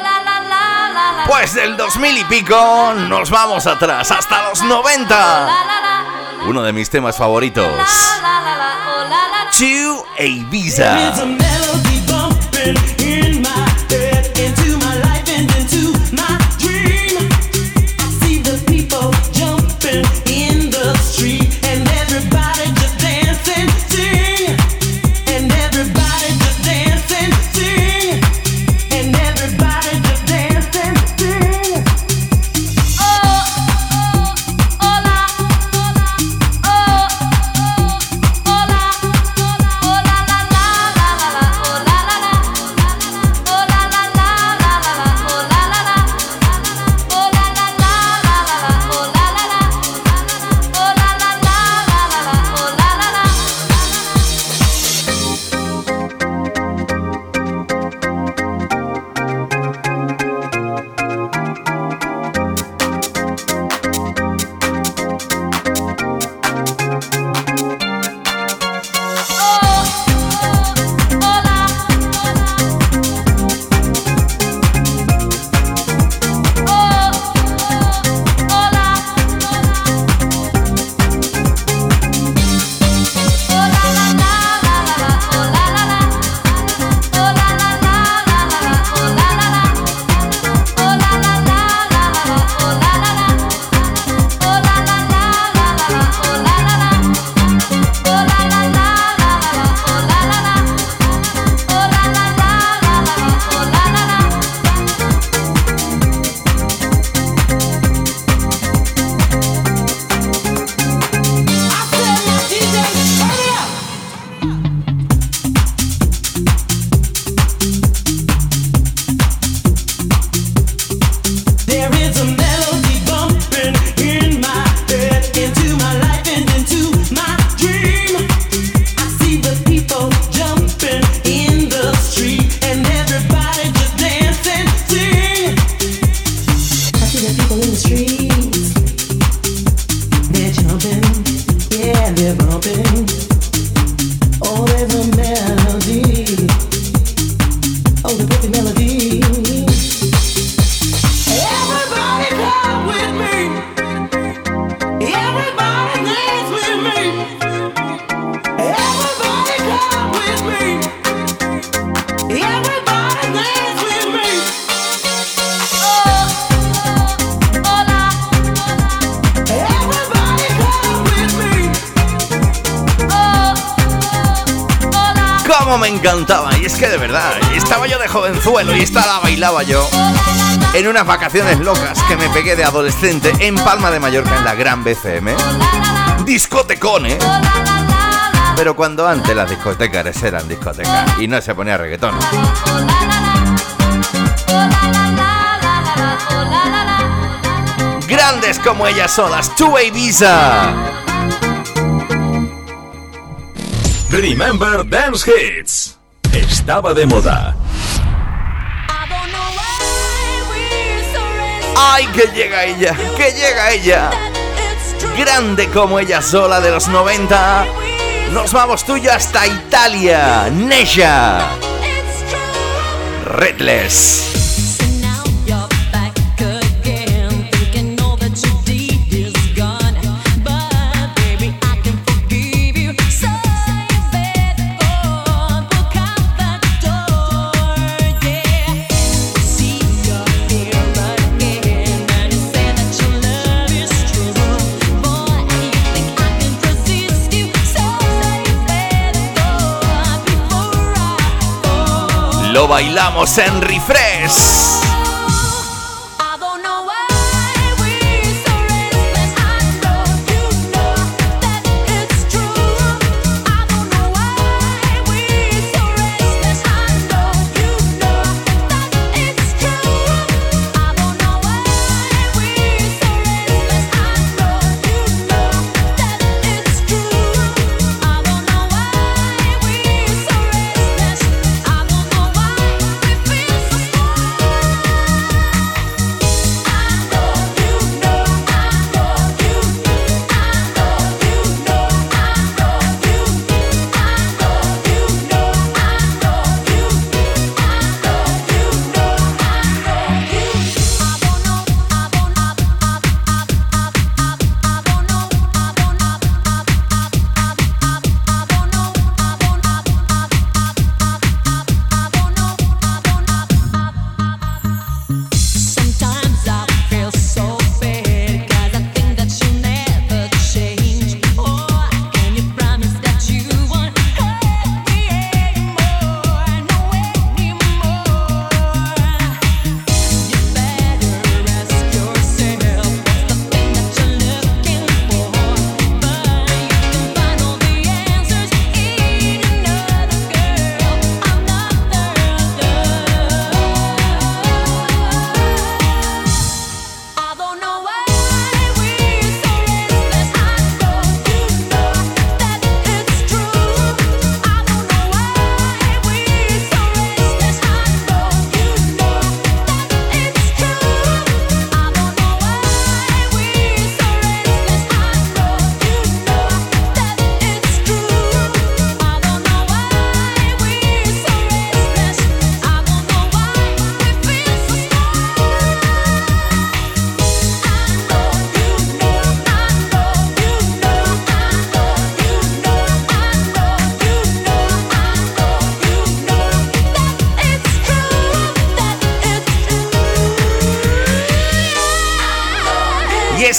La la. Pues del 2000 y pico nos vamos atrás, hasta los 90. Uno de mis temas favoritos. To a unas vacaciones locas que me pegué de adolescente en Palma de Mallorca en la Gran BCM. Discotecón, ¿eh? Pero cuando antes las discotecas eran discotecas y no se ponía reggaetón. Grandes como ellas son las Two Visa. Remember Dance Hits. Estaba de moda. ¡Ay, que llega ella! ¡Que llega ella! Grande como ella sola de los 90. Nos vamos tuyo hasta Italia. Nesha. Redless. Lo bailamos en refresh.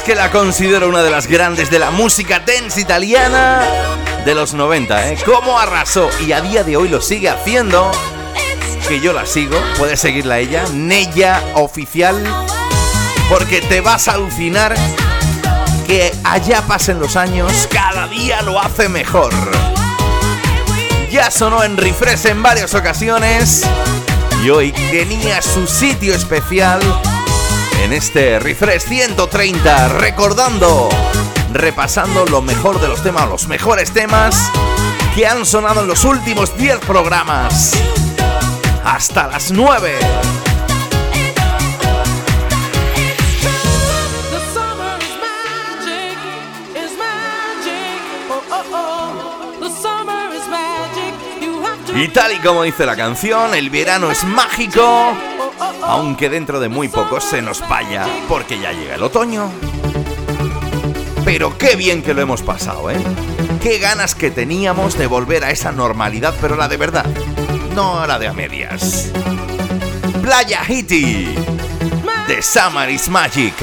Que la considero una de las grandes de la música dance italiana de los 90, ¿eh? Cómo arrasó y a día de hoy lo sigue haciendo. Que yo la sigo, puedes seguirla ella, Nella Oficial, porque te vas a alucinar que allá pasen los años, cada día lo hace mejor. Ya sonó en refresh en varias ocasiones y hoy tenía su sitio especial en este refresh 130, recordando, repasando lo mejor de los temas, los mejores temas que han sonado en los últimos 10 programas. Hasta las 9. The summer is magic, is magic. Oh oh oh. The summer is magic. You have to. Y tal y como dice la canción, el verano es mágico, aunque dentro de muy poco se nos vaya, porque ya llega el otoño. Pero qué bien que lo hemos pasado, ¿eh? Qué ganas que teníamos de volver a esa normalidad, pero la de verdad, no la de a medias. Playa Hiti, de Summer is Magic.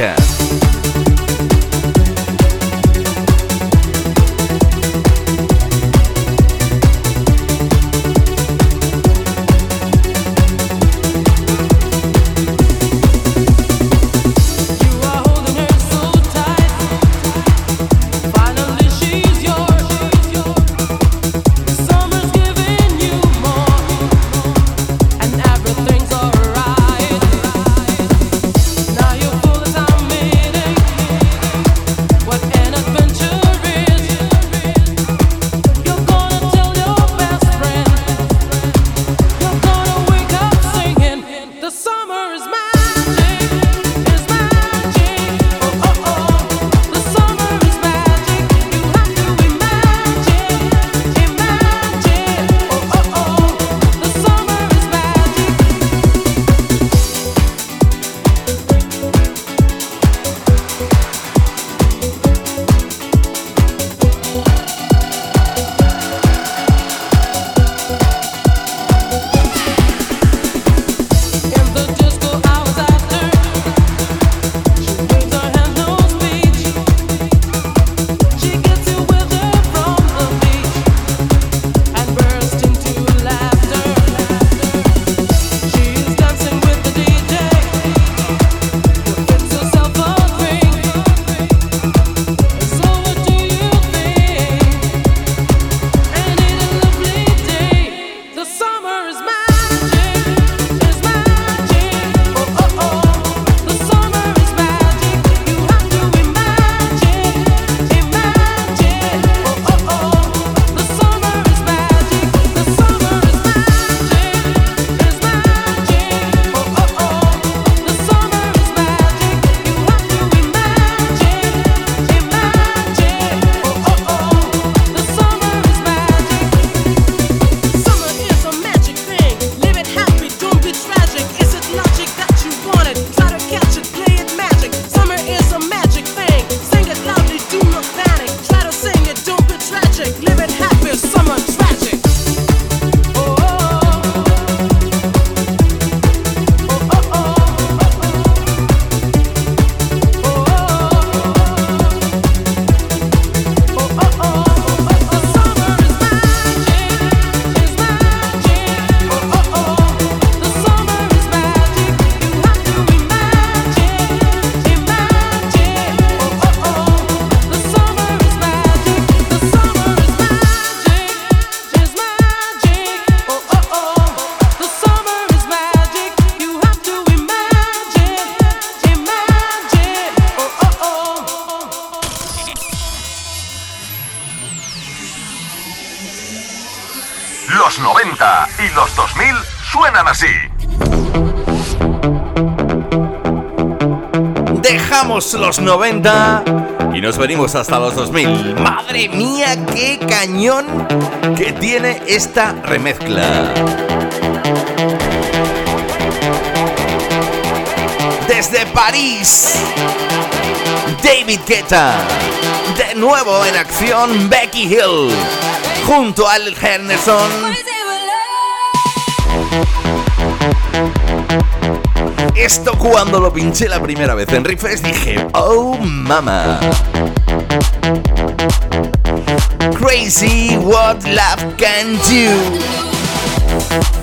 Los 90 y nos venimos hasta los 2000. Madre mía, qué cañón que tiene esta remezcla. Desde París, David Guetta. De nuevo en acción, Becky Hill. Junto Al Henderson. Esto cuando lo pinché la primera vez en Refresh dije, oh mama. Crazy what love can do.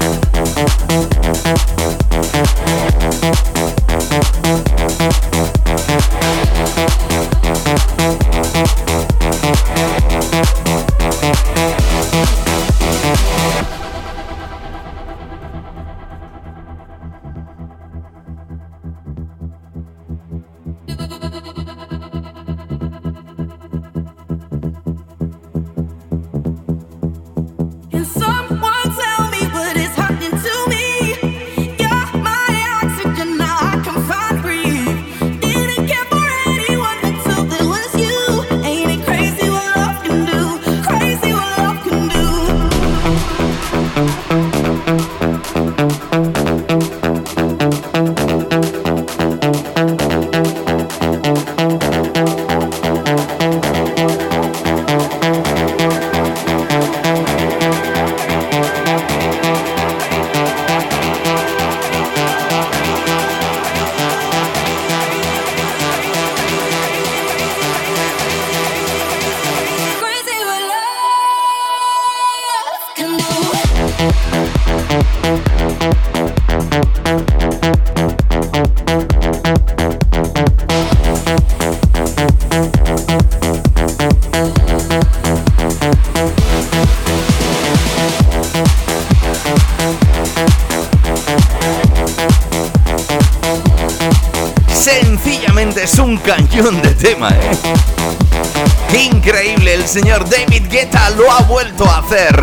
De tema, ¿eh? Increíble, el señor David Guetta lo ha vuelto a hacer.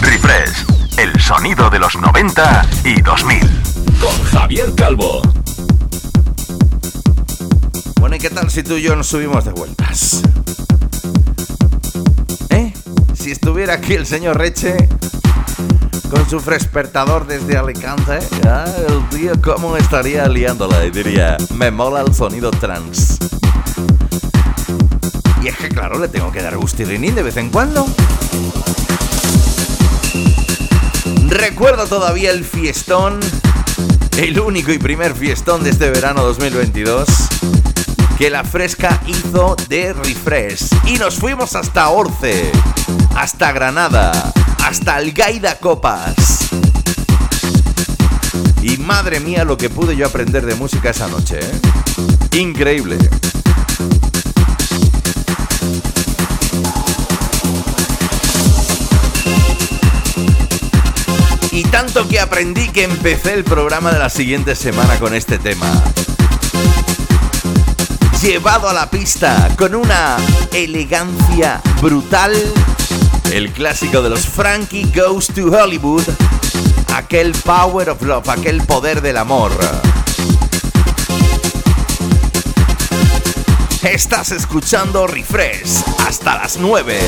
Refresh, el sonido de los 90 y 2000. Con Javier Calvo. Bueno, ¿y qué tal si tú y yo nos subimos de vueltas? ¿Eh? Si estuviera aquí el señor Reche con su frespertador desde Alicante, ah, el tío cómo estaría liándola y diría, me mola el sonido trans. Y es que claro, le tengo que dar gustirinín de vez en cuando. Recuerdo todavía el fiestón, el único y primer fiestón de este verano 2022 que la fresca hizo de refresh. Y nos fuimos hasta Orce, hasta Granada, hasta Algaida Copas. Madre mía lo que pude yo aprender de música esa noche, ¿eh? Increíble. Y tanto que aprendí que empecé el programa de la siguiente semana con este tema. Llevado a la pista con una elegancia brutal. El clásico de los Frankie Goes to Hollywood. Aquel Power of Love, aquel poder del amor. Estás escuchando Refresh hasta las 9.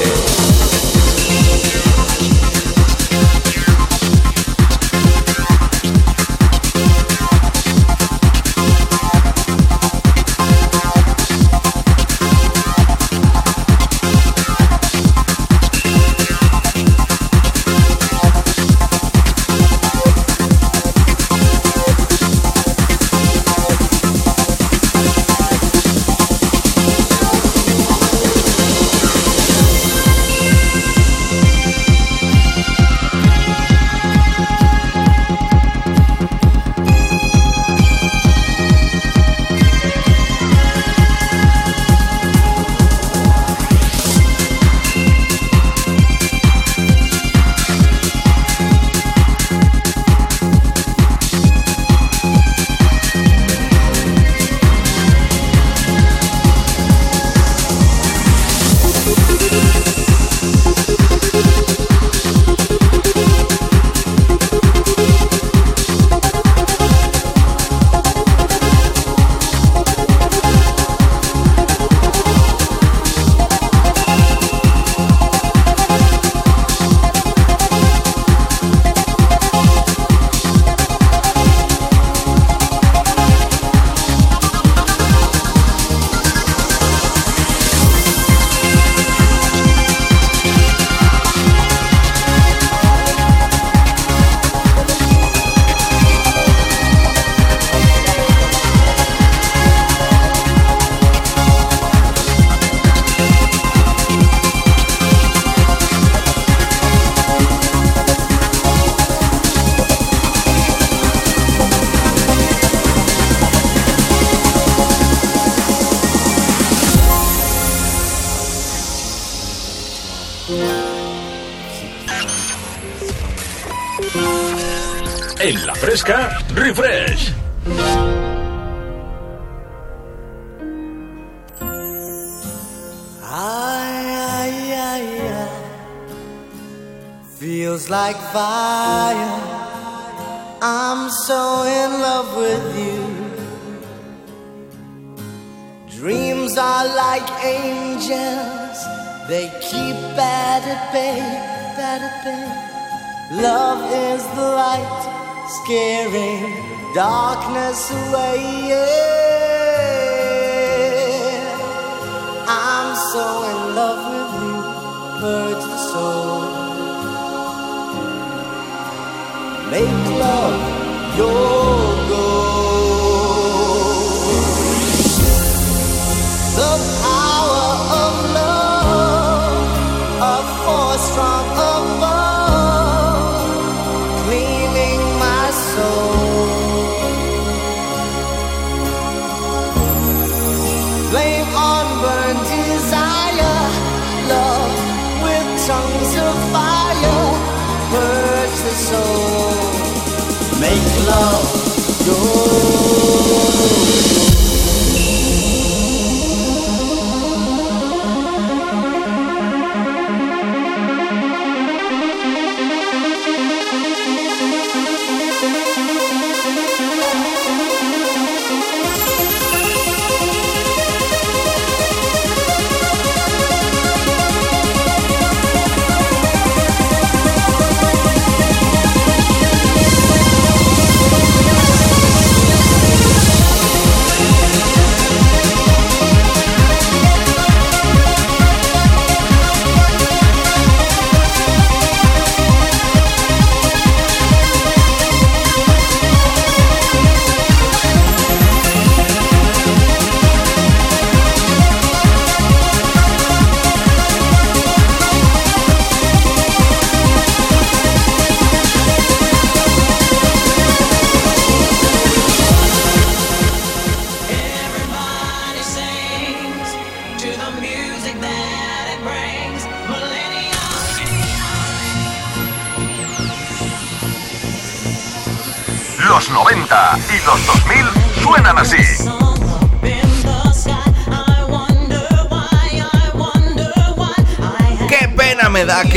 Make love your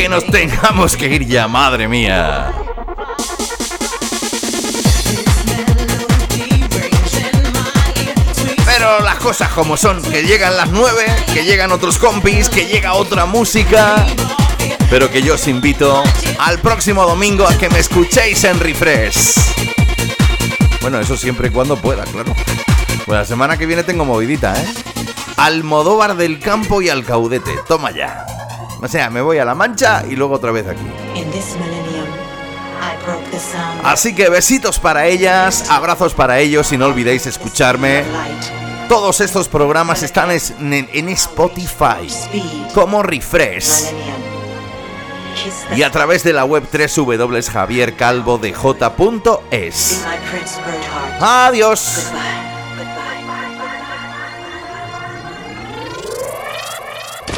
nos tengamos que ir ya, madre mía! Pero las cosas como son, que llegan las 9, que llegan otros compis, que llega otra música. Pero que yo os invito al próximo domingo a que me escuchéis en Refresh. Bueno, eso siempre y cuando pueda, claro. Pues la semana que viene tengo movidita, ¿eh? Almodóvar del Campo y Alcaudete, toma ya. O sea, me voy a La Mancha y luego otra vez aquí. Así que besitos para ellas, abrazos para ellos y no olvidéis escucharme. Todos estos programas están es- en, en Spotify como Refresh y a través de la web www.javiercalvodej.es. Adiós.